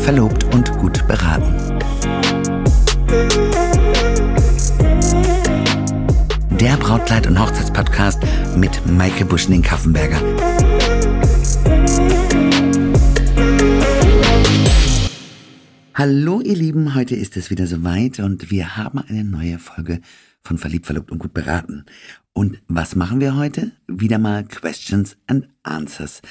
verlobt und gut beraten. Der Brautkleid- und Hochzeitspodcast mit Maike Buschning-Kaffenberger. Hallo ihr Lieben, heute ist es wieder soweit und wir haben eine neue Folge von Verliebt, Verlobt und Gut beraten. Und was machen wir heute? Wieder mal Questions and Answers.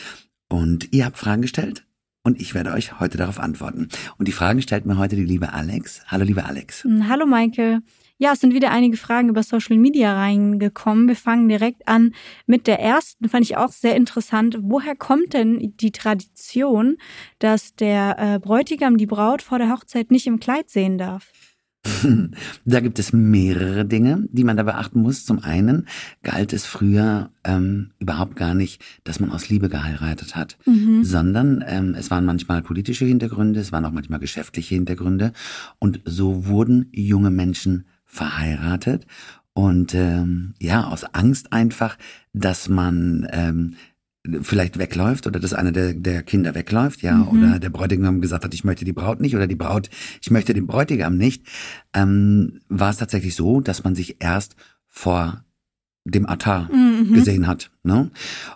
Und ihr habt Fragen gestellt und ich werde euch heute darauf antworten. Und die Fragen stellt mir heute die liebe Alex. Hallo liebe Alex. Hm, hallo Maike. Ja, es sind wieder einige Fragen über Social Media reingekommen. Wir fangen direkt an mit der ersten, fand ich auch sehr interessant. Woher kommt denn die Tradition, dass der äh, Bräutigam die Braut vor der Hochzeit nicht im Kleid sehen darf? Da gibt es mehrere Dinge, die man da beachten muss. Zum einen galt es früher ähm, überhaupt gar nicht, dass man aus Liebe geheiratet hat, mhm. sondern ähm, es waren manchmal politische Hintergründe, es waren auch manchmal geschäftliche Hintergründe und so wurden junge Menschen verheiratet und ähm, ja, aus Angst einfach, dass man ähm, vielleicht wegläuft oder dass einer der, der Kinder wegläuft, ja, mhm. oder der Bräutigam gesagt hat, ich möchte die Braut nicht oder die Braut, ich möchte den Bräutigam nicht, ähm, war es tatsächlich so, dass man sich erst vor dem Altar mhm. gesehen hat. Ne?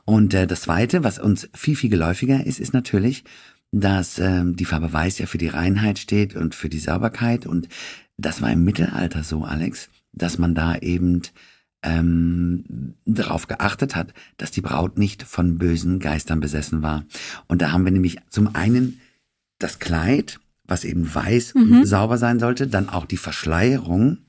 Und äh, das Zweite, was uns viel, viel geläufiger ist, ist natürlich, dass ähm, die Farbe Weiß ja für die Reinheit steht und für die Sauberkeit. Und das war im Mittelalter so, Alex, dass man da eben ähm, darauf geachtet hat, dass die Braut nicht von bösen Geistern besessen war. Und da haben wir nämlich zum einen das Kleid, was eben weiß mhm. und sauber sein sollte, dann auch die Verschleierung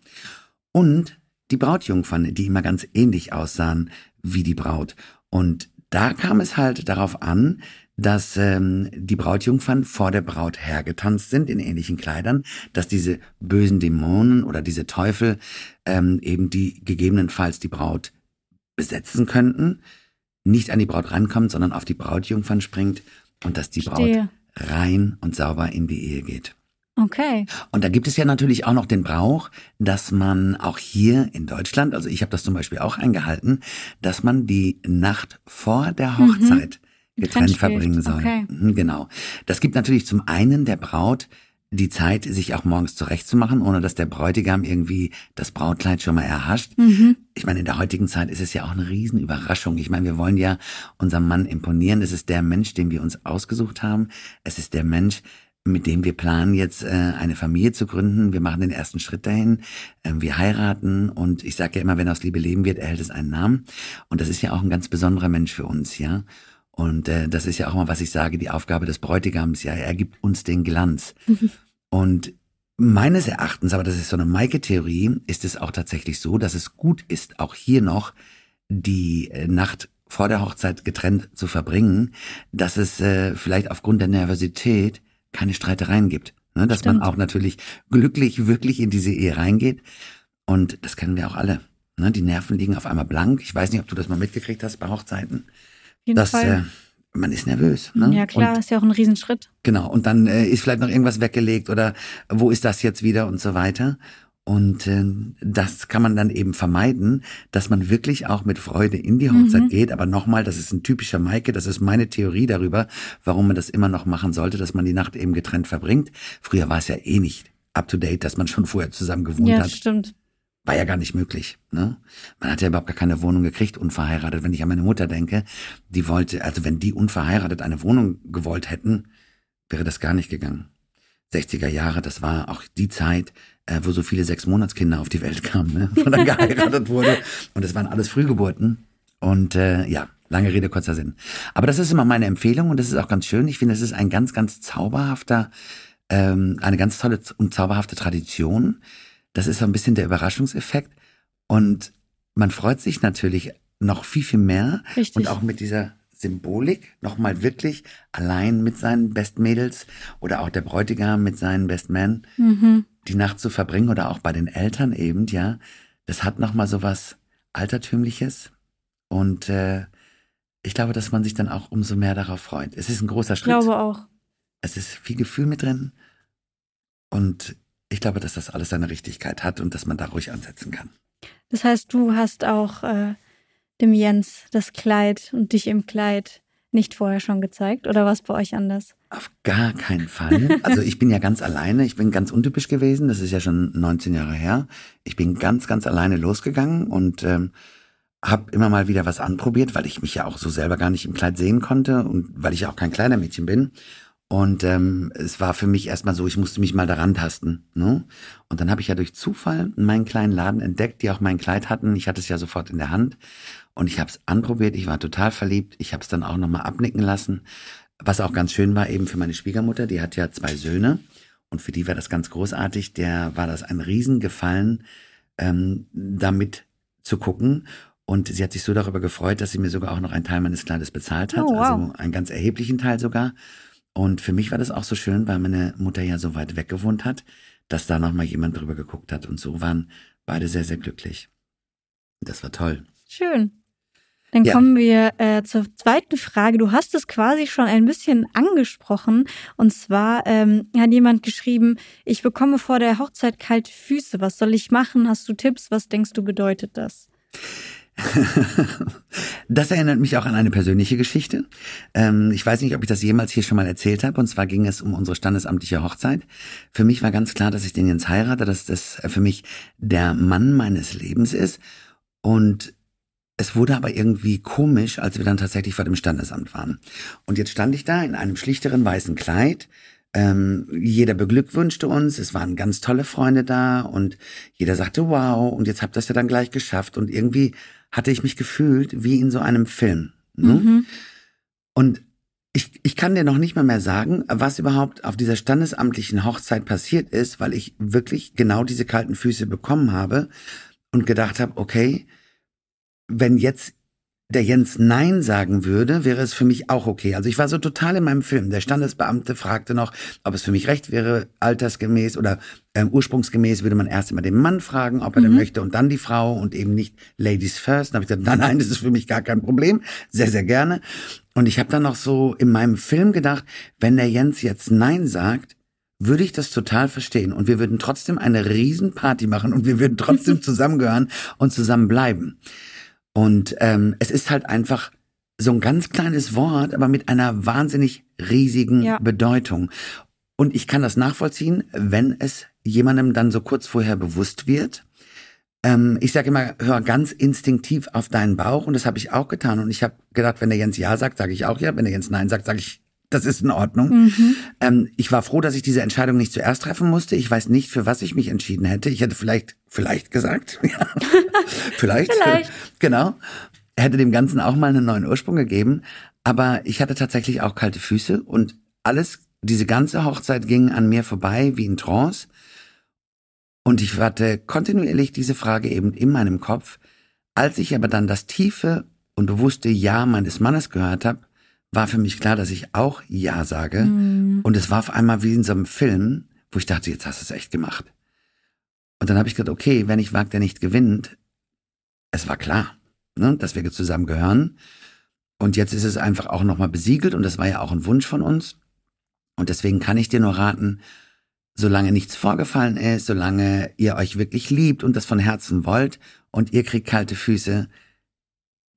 und die Brautjungfern, die immer ganz ähnlich aussahen wie die Braut. Und da kam es halt darauf an, dass ähm, die Brautjungfern vor der Braut hergetanzt sind in ähnlichen Kleidern, dass diese bösen Dämonen oder diese Teufel ähm, eben die gegebenenfalls die Braut besetzen könnten, nicht an die Braut rankommt, sondern auf die Brautjungfern springt und dass die Braut rein und sauber in die Ehe geht. Okay. Und da gibt es ja natürlich auch noch den Brauch, dass man auch hier in Deutschland, also ich habe das zum Beispiel auch eingehalten, dass man die Nacht vor der mhm. Hochzeit mhm. Getrennt verbringen soll. Okay. Mhm, genau. Das gibt natürlich zum einen der Braut die Zeit, sich auch morgens zurechtzumachen, ohne dass der Bräutigam irgendwie das Brautkleid schon mal erhascht. Mhm. Ich meine, in der heutigen Zeit ist es ja auch eine Riesenüberraschung. Ich meine, wir wollen ja unserem Mann imponieren. Es ist der Mensch, den wir uns ausgesucht haben. Es ist der Mensch, mit dem wir planen, jetzt äh, eine Familie zu gründen. Wir machen den ersten Schritt dahin. Ähm, wir heiraten und ich sage ja immer, wenn aus Liebe leben wird, erhält es einen Namen. Und das ist ja auch ein ganz besonderer Mensch für uns, ja. Und äh, das ist ja auch mal, was ich sage, die Aufgabe des Bräutigams, ja, er gibt uns den Glanz. Und meines Erachtens, aber das ist so eine Maike-Theorie, ist es auch tatsächlich so, dass es gut ist, auch hier noch die äh, Nacht vor der Hochzeit getrennt zu verbringen, dass es äh, vielleicht aufgrund der Nervosität keine Streitereien gibt. Ne? Dass Stimmt. man auch natürlich glücklich wirklich in diese Ehe reingeht. Und das kennen wir auch alle. Ne? Die Nerven liegen auf einmal blank. Ich weiß nicht, ob du das mal mitgekriegt hast bei Hochzeiten. Jeden dass, Fall. Äh, man ist nervös. Ne? Ja, klar, und, ist ja auch ein Riesenschritt. Genau. Und dann äh, ist vielleicht noch irgendwas weggelegt oder wo ist das jetzt wieder und so weiter. Und äh, das kann man dann eben vermeiden, dass man wirklich auch mit Freude in die Hochzeit mhm. geht. Aber nochmal, das ist ein typischer Maike, das ist meine Theorie darüber, warum man das immer noch machen sollte, dass man die Nacht eben getrennt verbringt. Früher war es ja eh nicht up to date, dass man schon vorher zusammen gewohnt ja, hat. Ja, stimmt. War ja gar nicht möglich. Ne? Man hat ja überhaupt gar keine Wohnung gekriegt, unverheiratet. Wenn ich an meine Mutter denke, die wollte, also wenn die unverheiratet eine Wohnung gewollt hätten, wäre das gar nicht gegangen. 60er Jahre, das war auch die Zeit, äh, wo so viele Sechsmonatskinder auf die Welt kamen, ne? von dann geheiratet wurde. Und das waren alles Frühgeburten. Und äh, ja, lange Rede, kurzer Sinn. Aber das ist immer meine Empfehlung und das ist auch ganz schön. Ich finde, es ist ein ganz, ganz zauberhafter, ähm, eine ganz tolle und zauberhafte Tradition. Das ist so ein bisschen der Überraschungseffekt. Und man freut sich natürlich noch viel, viel mehr. Richtig. Und auch mit dieser Symbolik nochmal wirklich allein mit seinen Bestmädels oder auch der Bräutigam mit seinen Bestmen mhm. die Nacht zu verbringen oder auch bei den Eltern eben, ja, das hat nochmal so was Altertümliches und äh, ich glaube, dass man sich dann auch umso mehr darauf freut. Es ist ein großer Schritt. Ich glaube auch. Es ist viel Gefühl mit drin und ich glaube, dass das alles seine Richtigkeit hat und dass man da ruhig ansetzen kann. Das heißt, du hast auch äh, dem Jens das Kleid und dich im Kleid nicht vorher schon gezeigt oder war es bei euch anders? Auf gar keinen Fall. Also ich bin ja ganz alleine. Ich bin ganz untypisch gewesen. Das ist ja schon 19 Jahre her. Ich bin ganz, ganz alleine losgegangen und ähm, habe immer mal wieder was anprobiert, weil ich mich ja auch so selber gar nicht im Kleid sehen konnte und weil ich ja auch kein kleiner Mädchen bin. Und ähm, es war für mich erstmal so, ich musste mich mal daran tasten. Ne? Und dann habe ich ja durch Zufall meinen kleinen Laden entdeckt, die auch mein Kleid hatten. Ich hatte es ja sofort in der Hand und ich habe es anprobiert. Ich war total verliebt. Ich habe es dann auch nochmal abnicken lassen. Was auch ganz schön war, eben für meine Schwiegermutter, die hat ja zwei Söhne und für die war das ganz großartig. Der war das ein Riesengefallen, ähm, damit zu gucken. Und sie hat sich so darüber gefreut, dass sie mir sogar auch noch einen Teil meines Kleides bezahlt hat, oh, wow. also einen ganz erheblichen Teil sogar. Und für mich war das auch so schön, weil meine Mutter ja so weit weg gewohnt hat, dass da noch mal jemand drüber geguckt hat. Und so waren beide sehr, sehr glücklich. Das war toll. Schön. Dann ja. kommen wir äh, zur zweiten Frage. Du hast es quasi schon ein bisschen angesprochen. Und zwar ähm, hat jemand geschrieben, ich bekomme vor der Hochzeit kalte Füße. Was soll ich machen? Hast du Tipps? Was denkst du bedeutet das? das erinnert mich auch an eine persönliche Geschichte. Ähm, ich weiß nicht, ob ich das jemals hier schon mal erzählt habe. Und zwar ging es um unsere standesamtliche Hochzeit. Für mich war ganz klar, dass ich den Jens heirate, dass das für mich der Mann meines Lebens ist. Und es wurde aber irgendwie komisch, als wir dann tatsächlich vor dem Standesamt waren. Und jetzt stand ich da in einem schlichteren weißen Kleid. Ähm, jeder beglückwünschte uns, es waren ganz tolle Freunde da und jeder sagte, wow, und jetzt habt ihr es ja dann gleich geschafft. Und irgendwie hatte ich mich gefühlt wie in so einem Film. Ne? Mhm. Und ich, ich kann dir noch nicht mal mehr sagen, was überhaupt auf dieser standesamtlichen Hochzeit passiert ist, weil ich wirklich genau diese kalten Füße bekommen habe und gedacht habe, okay, wenn jetzt der Jens Nein sagen würde, wäre es für mich auch okay. Also ich war so total in meinem Film. Der Standesbeamte fragte noch, ob es für mich recht wäre, altersgemäß oder ähm, ursprungsgemäß würde man erst immer den Mann fragen, ob er mhm. denn möchte und dann die Frau und eben nicht Ladies first. Dann habe ich gesagt, nein, nein, das ist für mich gar kein Problem. Sehr, sehr gerne. Und ich habe dann noch so in meinem Film gedacht, wenn der Jens jetzt Nein sagt, würde ich das total verstehen und wir würden trotzdem eine Riesenparty machen und wir würden trotzdem zusammengehören und zusammen bleiben. Und ähm, es ist halt einfach so ein ganz kleines Wort, aber mit einer wahnsinnig riesigen ja. Bedeutung. Und ich kann das nachvollziehen, wenn es jemandem dann so kurz vorher bewusst wird. Ähm, ich sage immer, hör ganz instinktiv auf deinen Bauch und das habe ich auch getan. Und ich habe gedacht, wenn der Jens Ja sagt, sage ich auch Ja. Wenn der Jens Nein sagt, sage ich das ist in Ordnung. Mhm. Ähm, ich war froh, dass ich diese Entscheidung nicht zuerst treffen musste. Ich weiß nicht, für was ich mich entschieden hätte. Ich hätte vielleicht, vielleicht gesagt. vielleicht. vielleicht. Genau. Hätte dem Ganzen auch mal einen neuen Ursprung gegeben. Aber ich hatte tatsächlich auch kalte Füße und alles, diese ganze Hochzeit ging an mir vorbei wie in Trance. Und ich hatte kontinuierlich diese Frage eben in meinem Kopf. Als ich aber dann das tiefe und bewusste Ja meines Mannes gehört habe, war für mich klar, dass ich auch Ja sage. Mhm. Und es war auf einmal wie in so einem Film, wo ich dachte, jetzt hast du es echt gemacht. Und dann habe ich gedacht, okay, wenn ich wagt, der nicht gewinnt, es war klar, ne, dass wir zusammen gehören. Und jetzt ist es einfach auch nochmal besiegelt und das war ja auch ein Wunsch von uns. Und deswegen kann ich dir nur raten, solange nichts vorgefallen ist, solange ihr euch wirklich liebt und das von Herzen wollt und ihr kriegt kalte Füße,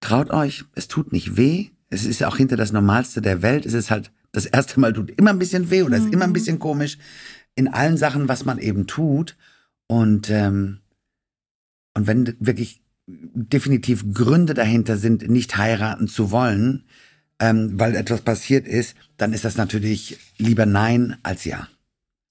traut euch, es tut nicht weh, es ist auch hinter das Normalste der Welt. Es ist halt, das erste Mal tut immer ein bisschen weh oder mhm. ist immer ein mhm. bisschen komisch in allen Sachen, was man eben tut. Und, ähm, und wenn wirklich definitiv Gründe dahinter sind, nicht heiraten zu wollen, ähm, weil etwas passiert ist, dann ist das natürlich lieber Nein als Ja.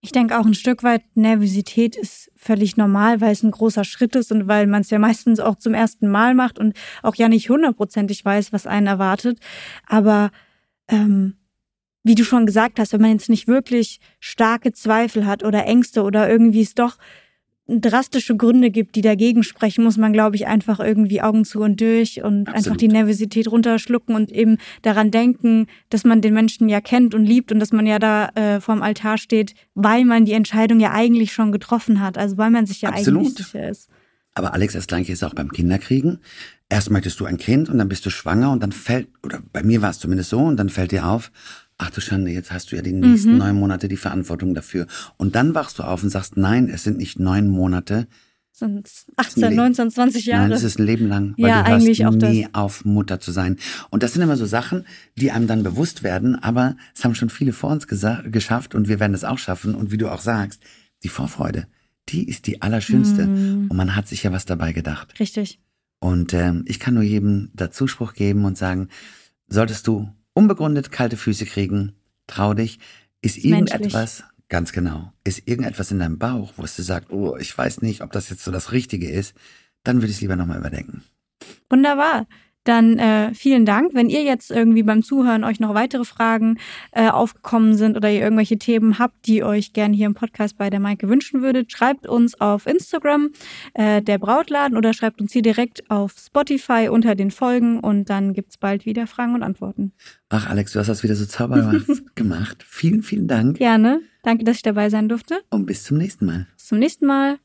Ich denke auch ein Stück weit Nervosität ist völlig normal, weil es ein großer Schritt ist und weil man es ja meistens auch zum ersten Mal macht und auch ja nicht hundertprozentig weiß, was einen erwartet. Aber ähm, wie du schon gesagt hast, wenn man jetzt nicht wirklich starke Zweifel hat oder Ängste oder irgendwie es doch drastische Gründe gibt, die dagegen sprechen, muss man, glaube ich, einfach irgendwie Augen zu und durch und Absolut. einfach die Nervosität runterschlucken und eben daran denken, dass man den Menschen ja kennt und liebt und dass man ja da äh, vorm Altar steht, weil man die Entscheidung ja eigentlich schon getroffen hat, also weil man sich ja Absolut. eigentlich sicher ist. Aber Alex, das gleiche ist auch beim Kinderkriegen. Erst möchtest du ein Kind und dann bist du schwanger und dann fällt, oder bei mir war es zumindest so, und dann fällt dir auf, ach du Schande, jetzt hast du ja die nächsten mhm. neun Monate die Verantwortung dafür. Und dann wachst du auf und sagst, nein, es sind nicht neun Monate, sind 18, 19, 20 Jahre. Nein, das ist ein Leben lang, weil Ja, du hörst eigentlich auch nie das. auf, Mutter zu sein. Und das sind immer so Sachen, die einem dann bewusst werden, aber es haben schon viele vor uns geschafft und wir werden es auch schaffen. Und wie du auch sagst, die Vorfreude, die ist die allerschönste. Mhm. Und man hat sich ja was dabei gedacht. Richtig. Und ähm, ich kann nur jedem Dazuspruch geben und sagen, solltest du unbegründet kalte Füße kriegen, trau dich, ist irgendetwas, ganz genau, ist irgendetwas in deinem Bauch, wo es dir sagt, oh, ich weiß nicht, ob das jetzt so das Richtige ist, dann würde ich es lieber nochmal überdenken. Wunderbar. Dann äh, vielen Dank. Wenn ihr jetzt irgendwie beim Zuhören euch noch weitere Fragen äh, aufgekommen sind oder ihr irgendwelche Themen habt, die euch gerne hier im Podcast bei der Maike wünschen würdet, schreibt uns auf Instagram äh, der Brautladen oder schreibt uns hier direkt auf Spotify unter den Folgen und dann gibt's bald wieder Fragen und Antworten. Ach, Alex, du hast das wieder so zauberhaft gemacht. Vielen, vielen Dank Gerne. Danke, dass ich dabei sein durfte. und bis zum nächsten Mal. Bis zum nächsten Mal.